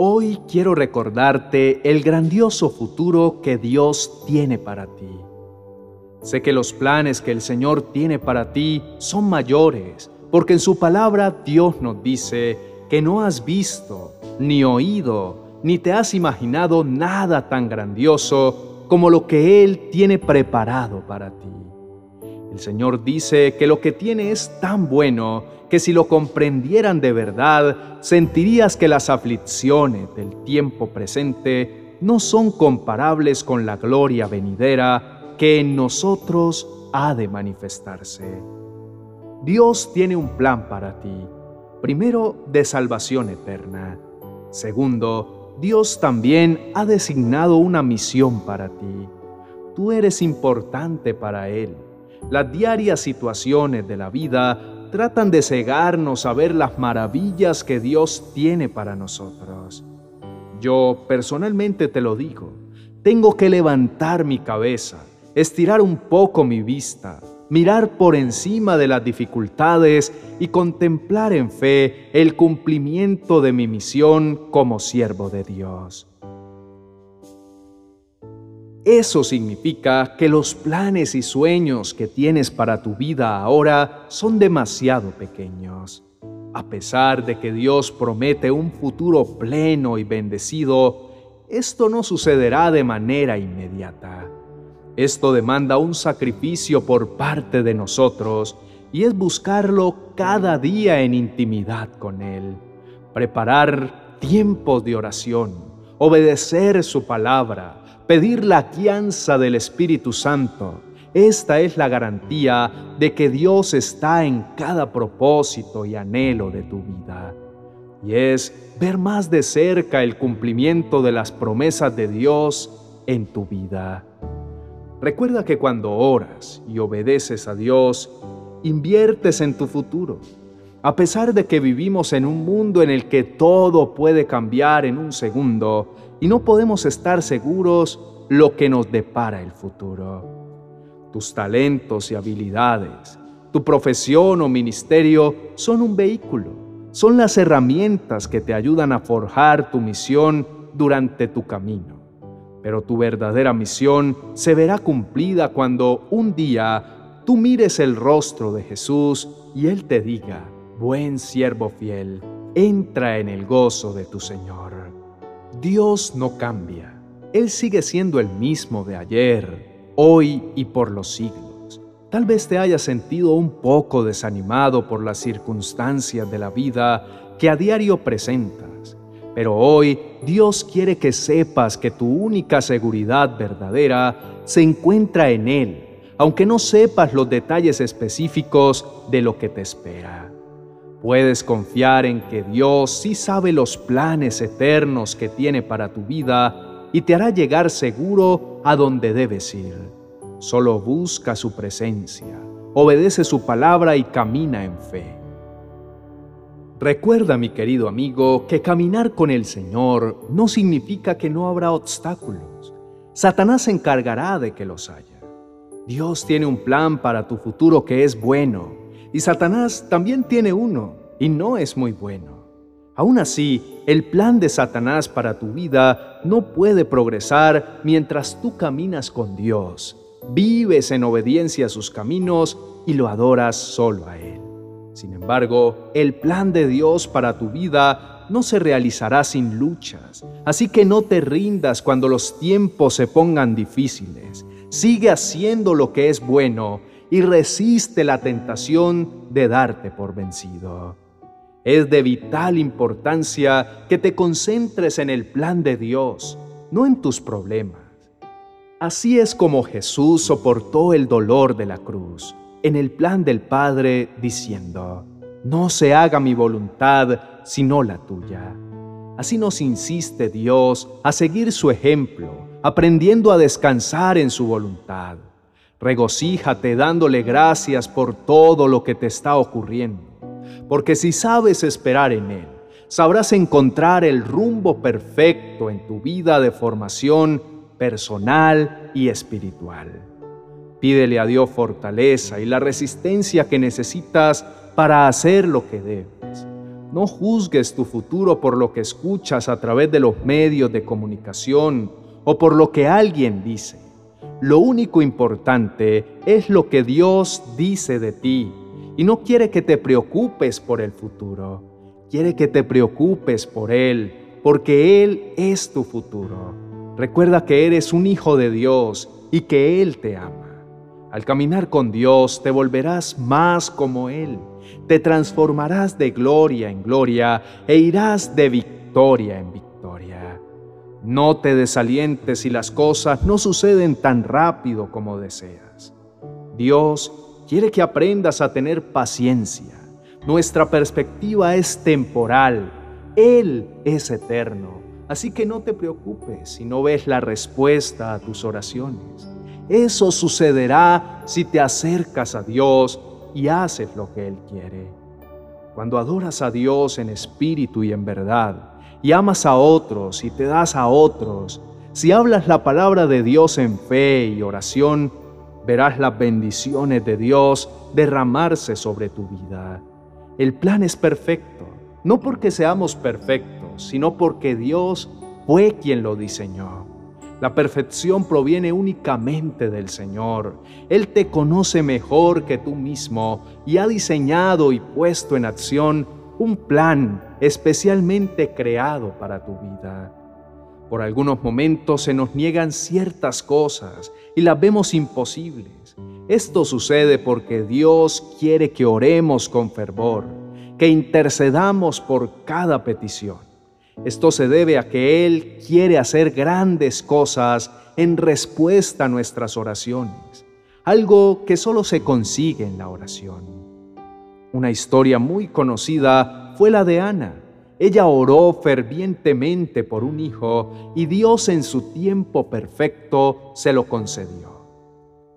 Hoy quiero recordarte el grandioso futuro que Dios tiene para ti. Sé que los planes que el Señor tiene para ti son mayores, porque en su palabra Dios nos dice que no has visto, ni oído, ni te has imaginado nada tan grandioso como lo que Él tiene preparado para ti. El Señor dice que lo que tiene es tan bueno que si lo comprendieran de verdad, sentirías que las aflicciones del tiempo presente no son comparables con la gloria venidera que en nosotros ha de manifestarse. Dios tiene un plan para ti. Primero, de salvación eterna. Segundo, Dios también ha designado una misión para ti. Tú eres importante para Él. Las diarias situaciones de la vida tratan de cegarnos a ver las maravillas que Dios tiene para nosotros. Yo personalmente te lo digo, tengo que levantar mi cabeza, estirar un poco mi vista, mirar por encima de las dificultades y contemplar en fe el cumplimiento de mi misión como siervo de Dios. Eso significa que los planes y sueños que tienes para tu vida ahora son demasiado pequeños. A pesar de que Dios promete un futuro pleno y bendecido, esto no sucederá de manera inmediata. Esto demanda un sacrificio por parte de nosotros y es buscarlo cada día en intimidad con Él. Preparar tiempos de oración, obedecer su palabra, pedir la guianza del Espíritu Santo. Esta es la garantía de que Dios está en cada propósito y anhelo de tu vida. Y es ver más de cerca el cumplimiento de las promesas de Dios en tu vida. Recuerda que cuando oras y obedeces a Dios, inviertes en tu futuro. A pesar de que vivimos en un mundo en el que todo puede cambiar en un segundo, y no podemos estar seguros lo que nos depara el futuro. Tus talentos y habilidades, tu profesión o ministerio son un vehículo, son las herramientas que te ayudan a forjar tu misión durante tu camino. Pero tu verdadera misión se verá cumplida cuando un día tú mires el rostro de Jesús y Él te diga, buen siervo fiel, entra en el gozo de tu Señor. Dios no cambia. Él sigue siendo el mismo de ayer, hoy y por los siglos. Tal vez te hayas sentido un poco desanimado por las circunstancias de la vida que a diario presentas, pero hoy Dios quiere que sepas que tu única seguridad verdadera se encuentra en Él, aunque no sepas los detalles específicos de lo que te espera. Puedes confiar en que Dios sí sabe los planes eternos que tiene para tu vida y te hará llegar seguro a donde debes ir. Solo busca su presencia, obedece su palabra y camina en fe. Recuerda, mi querido amigo, que caminar con el Señor no significa que no habrá obstáculos. Satanás se encargará de que los haya. Dios tiene un plan para tu futuro que es bueno y Satanás también tiene uno, y no es muy bueno. Aún así, el plan de Satanás para tu vida no puede progresar mientras tú caminas con Dios, vives en obediencia a sus caminos y lo adoras solo a Él. Sin embargo, el plan de Dios para tu vida no se realizará sin luchas, así que no te rindas cuando los tiempos se pongan difíciles. Sigue haciendo lo que es bueno y resiste la tentación de darte por vencido. Es de vital importancia que te concentres en el plan de Dios, no en tus problemas. Así es como Jesús soportó el dolor de la cruz, en el plan del Padre, diciendo, no se haga mi voluntad, sino la tuya. Así nos insiste Dios a seguir su ejemplo, aprendiendo a descansar en su voluntad. Regocíjate dándole gracias por todo lo que te está ocurriendo, porque si sabes esperar en Él, sabrás encontrar el rumbo perfecto en tu vida de formación personal y espiritual. Pídele a Dios fortaleza y la resistencia que necesitas para hacer lo que debes. No juzgues tu futuro por lo que escuchas a través de los medios de comunicación o por lo que alguien dice. Lo único importante es lo que Dios dice de ti y no quiere que te preocupes por el futuro. Quiere que te preocupes por Él, porque Él es tu futuro. Recuerda que eres un hijo de Dios y que Él te ama. Al caminar con Dios te volverás más como Él, te transformarás de gloria en gloria e irás de victoria en victoria. No te desalientes si las cosas no suceden tan rápido como deseas. Dios quiere que aprendas a tener paciencia. Nuestra perspectiva es temporal, Él es eterno. Así que no te preocupes si no ves la respuesta a tus oraciones. Eso sucederá si te acercas a Dios y haces lo que Él quiere. Cuando adoras a Dios en espíritu y en verdad, y amas a otros y te das a otros, si hablas la palabra de Dios en fe y oración, verás las bendiciones de Dios derramarse sobre tu vida. El plan es perfecto, no porque seamos perfectos, sino porque Dios fue quien lo diseñó. La perfección proviene únicamente del Señor. Él te conoce mejor que tú mismo y ha diseñado y puesto en acción un plan especialmente creado para tu vida. Por algunos momentos se nos niegan ciertas cosas y las vemos imposibles. Esto sucede porque Dios quiere que oremos con fervor, que intercedamos por cada petición. Esto se debe a que Él quiere hacer grandes cosas en respuesta a nuestras oraciones, algo que solo se consigue en la oración. Una historia muy conocida fue la de Ana. Ella oró fervientemente por un hijo y Dios en su tiempo perfecto se lo concedió.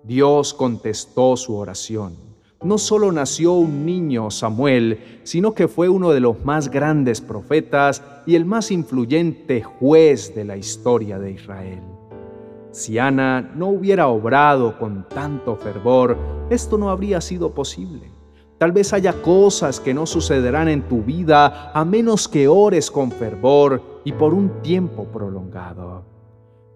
Dios contestó su oración no solo nació un niño, Samuel, sino que fue uno de los más grandes profetas y el más influyente juez de la historia de Israel. Si Ana no hubiera obrado con tanto fervor, esto no habría sido posible. Tal vez haya cosas que no sucederán en tu vida a menos que ores con fervor y por un tiempo prolongado.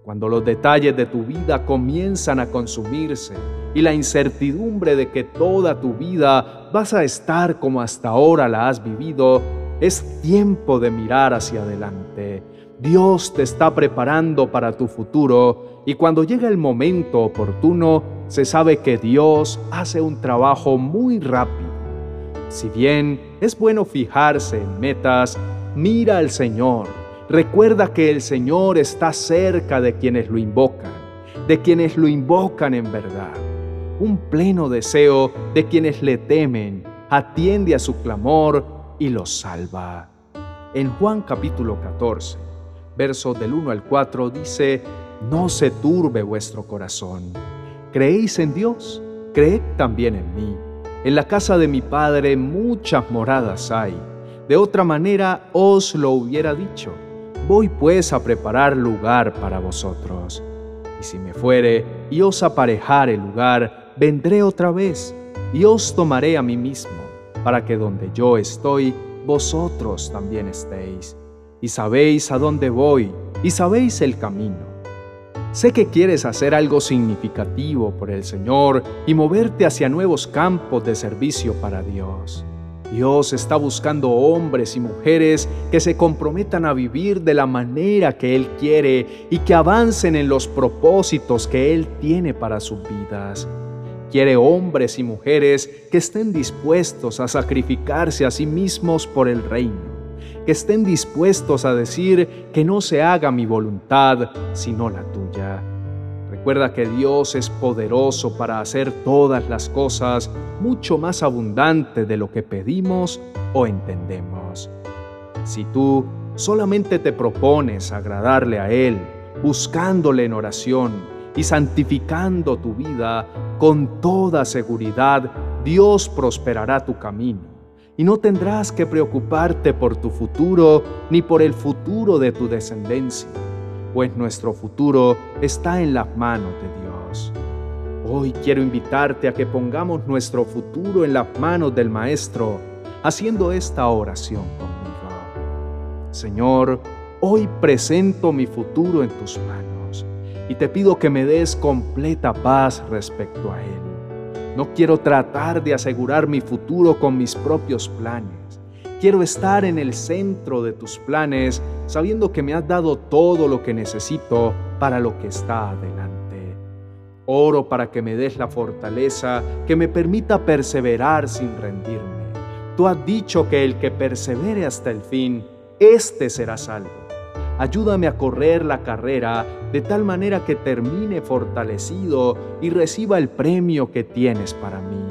Cuando los detalles de tu vida comienzan a consumirse, y la incertidumbre de que toda tu vida vas a estar como hasta ahora la has vivido, es tiempo de mirar hacia adelante. Dios te está preparando para tu futuro y cuando llega el momento oportuno, se sabe que Dios hace un trabajo muy rápido. Si bien es bueno fijarse en metas, mira al Señor. Recuerda que el Señor está cerca de quienes lo invocan, de quienes lo invocan en verdad un pleno deseo de quienes le temen, atiende a su clamor y los salva. En Juan capítulo 14, versos del 1 al 4 dice, No se turbe vuestro corazón. ¿Creéis en Dios? Creed también en mí. En la casa de mi Padre muchas moradas hay. De otra manera os lo hubiera dicho. Voy pues a preparar lugar para vosotros. Y si me fuere y os aparejar el lugar, vendré otra vez y os tomaré a mí mismo, para que donde yo estoy, vosotros también estéis. Y sabéis a dónde voy, y sabéis el camino. Sé que quieres hacer algo significativo por el Señor y moverte hacia nuevos campos de servicio para Dios. Dios está buscando hombres y mujeres que se comprometan a vivir de la manera que Él quiere y que avancen en los propósitos que Él tiene para sus vidas. Quiere hombres y mujeres que estén dispuestos a sacrificarse a sí mismos por el reino, que estén dispuestos a decir que no se haga mi voluntad, sino la tuya. Recuerda que Dios es poderoso para hacer todas las cosas mucho más abundante de lo que pedimos o entendemos. Si tú solamente te propones agradarle a Él, buscándole en oración, y santificando tu vida, con toda seguridad Dios prosperará tu camino y no tendrás que preocuparte por tu futuro ni por el futuro de tu descendencia, pues nuestro futuro está en las manos de Dios. Hoy quiero invitarte a que pongamos nuestro futuro en las manos del Maestro, haciendo esta oración conmigo. Señor, hoy presento mi futuro en tus manos y te pido que me des completa paz respecto a él. No quiero tratar de asegurar mi futuro con mis propios planes. Quiero estar en el centro de tus planes, sabiendo que me has dado todo lo que necesito para lo que está adelante. Oro para que me des la fortaleza que me permita perseverar sin rendirme. Tú has dicho que el que persevere hasta el fin, éste será salvo. Ayúdame a correr la carrera de tal manera que termine fortalecido y reciba el premio que tienes para mí.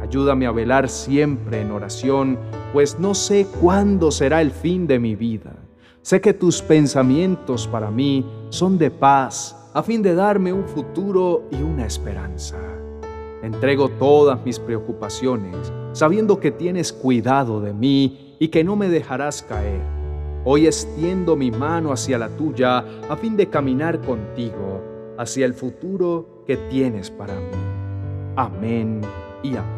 Ayúdame a velar siempre en oración, pues no sé cuándo será el fin de mi vida. Sé que tus pensamientos para mí son de paz a fin de darme un futuro y una esperanza. Entrego todas mis preocupaciones, sabiendo que tienes cuidado de mí y que no me dejarás caer. Hoy extiendo mi mano hacia la tuya a fin de caminar contigo hacia el futuro que tienes para mí. Amén y amén.